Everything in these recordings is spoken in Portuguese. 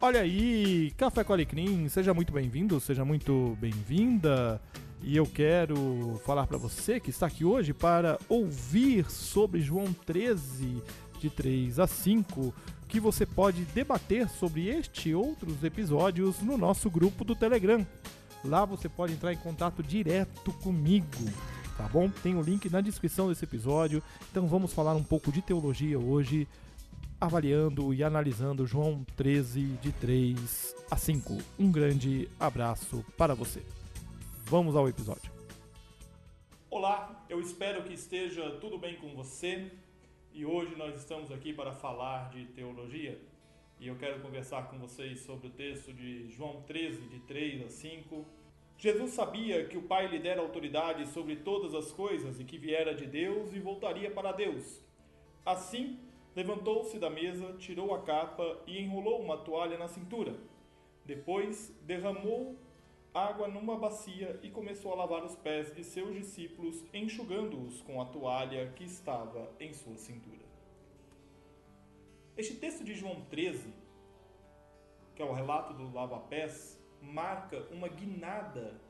Olha aí, Café com Alecrim, seja muito bem-vindo, seja muito bem-vinda. E eu quero falar para você que está aqui hoje para ouvir sobre João 13, de 3 a 5, que você pode debater sobre este e outros episódios no nosso grupo do Telegram. Lá você pode entrar em contato direto comigo, tá bom? Tem o link na descrição desse episódio. Então vamos falar um pouco de teologia hoje, avaliando e analisando João 13, de 3 a 5. Um grande abraço para você. Vamos ao episódio. Olá, eu espero que esteja tudo bem com você e hoje nós estamos aqui para falar de teologia e eu quero conversar com vocês sobre o texto de João 13, de 3 a 5. Jesus sabia que o Pai lhe dera autoridade sobre todas as coisas e que viera de Deus e voltaria para Deus. Assim, levantou-se da mesa, tirou a capa e enrolou uma toalha na cintura. Depois, derramou água numa bacia e começou a lavar os pés de seus discípulos, enxugando-os com a toalha que estava em sua cintura. Este texto de João 13, que é o relato do lava-pés, marca uma guinada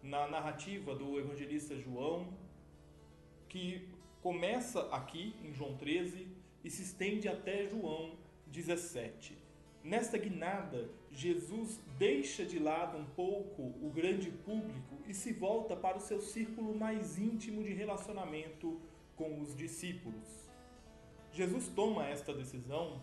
na narrativa do evangelista João, que começa aqui em João 13 e se estende até João 17 Nesta guinada, Jesus deixa de lado um pouco o grande público e se volta para o seu círculo mais íntimo de relacionamento com os discípulos. Jesus toma esta decisão,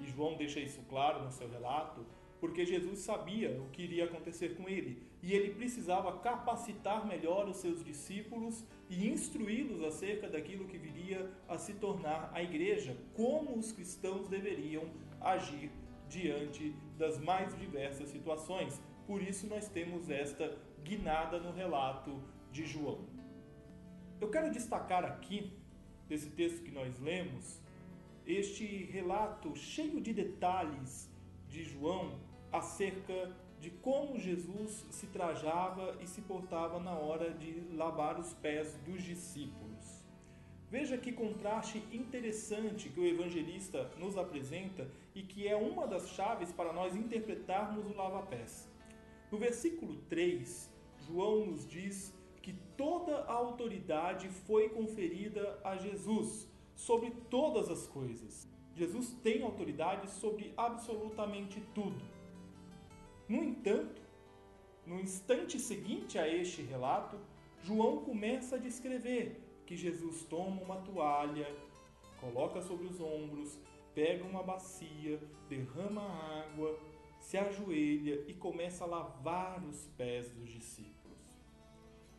e João deixa isso claro no seu relato, porque Jesus sabia o que iria acontecer com ele e ele precisava capacitar melhor os seus discípulos e instruí-los acerca daquilo que viria a se tornar a igreja, como os cristãos deveriam agir diante das mais diversas situações. Por isso nós temos esta guinada no relato de João. Eu quero destacar aqui, desse texto que nós lemos, este relato cheio de detalhes de João acerca de como Jesus se trajava e se portava na hora de lavar os pés dos discípulos. Veja que contraste interessante que o evangelista nos apresenta e que é uma das chaves para nós interpretarmos o lava-pés. No versículo 3, João nos diz que toda a autoridade foi conferida a Jesus sobre todas as coisas. Jesus tem autoridade sobre absolutamente tudo. No entanto, no instante seguinte a este relato, João começa a descrever que Jesus toma uma toalha, coloca sobre os ombros, pega uma bacia, derrama água, se ajoelha e começa a lavar os pés dos discípulos.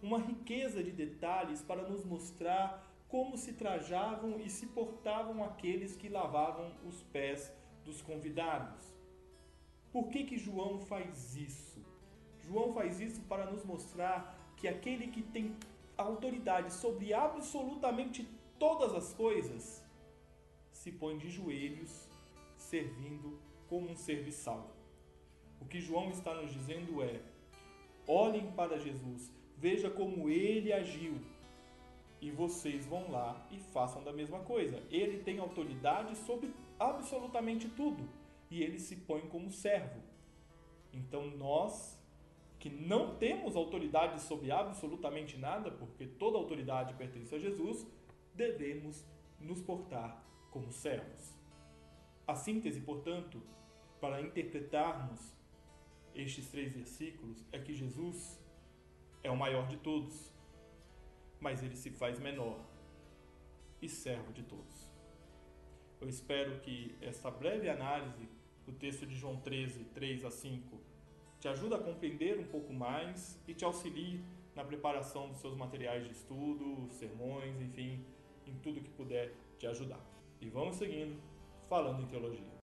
Uma riqueza de detalhes para nos mostrar como se trajavam e se portavam aqueles que lavavam os pés dos convidados. Por que, que João faz isso? João faz isso para nos mostrar que aquele que tem autoridade sobre absolutamente todas as coisas, se põe de joelhos, servindo como um serviçal. O que João está nos dizendo é: olhem para Jesus, veja como ele agiu, e vocês vão lá e façam da mesma coisa. Ele tem autoridade sobre absolutamente tudo, e ele se põe como servo. Então nós que não temos autoridade sobre absolutamente nada, porque toda autoridade pertence a Jesus, devemos nos portar como servos. A síntese, portanto, para interpretarmos estes três versículos é que Jesus é o maior de todos, mas ele se faz menor e servo de todos. Eu espero que esta breve análise do texto de João 13, 3 a 5 te ajuda a compreender um pouco mais e te auxilie na preparação dos seus materiais de estudo, sermões, enfim, em tudo que puder te ajudar. E vamos seguindo, falando em teologia.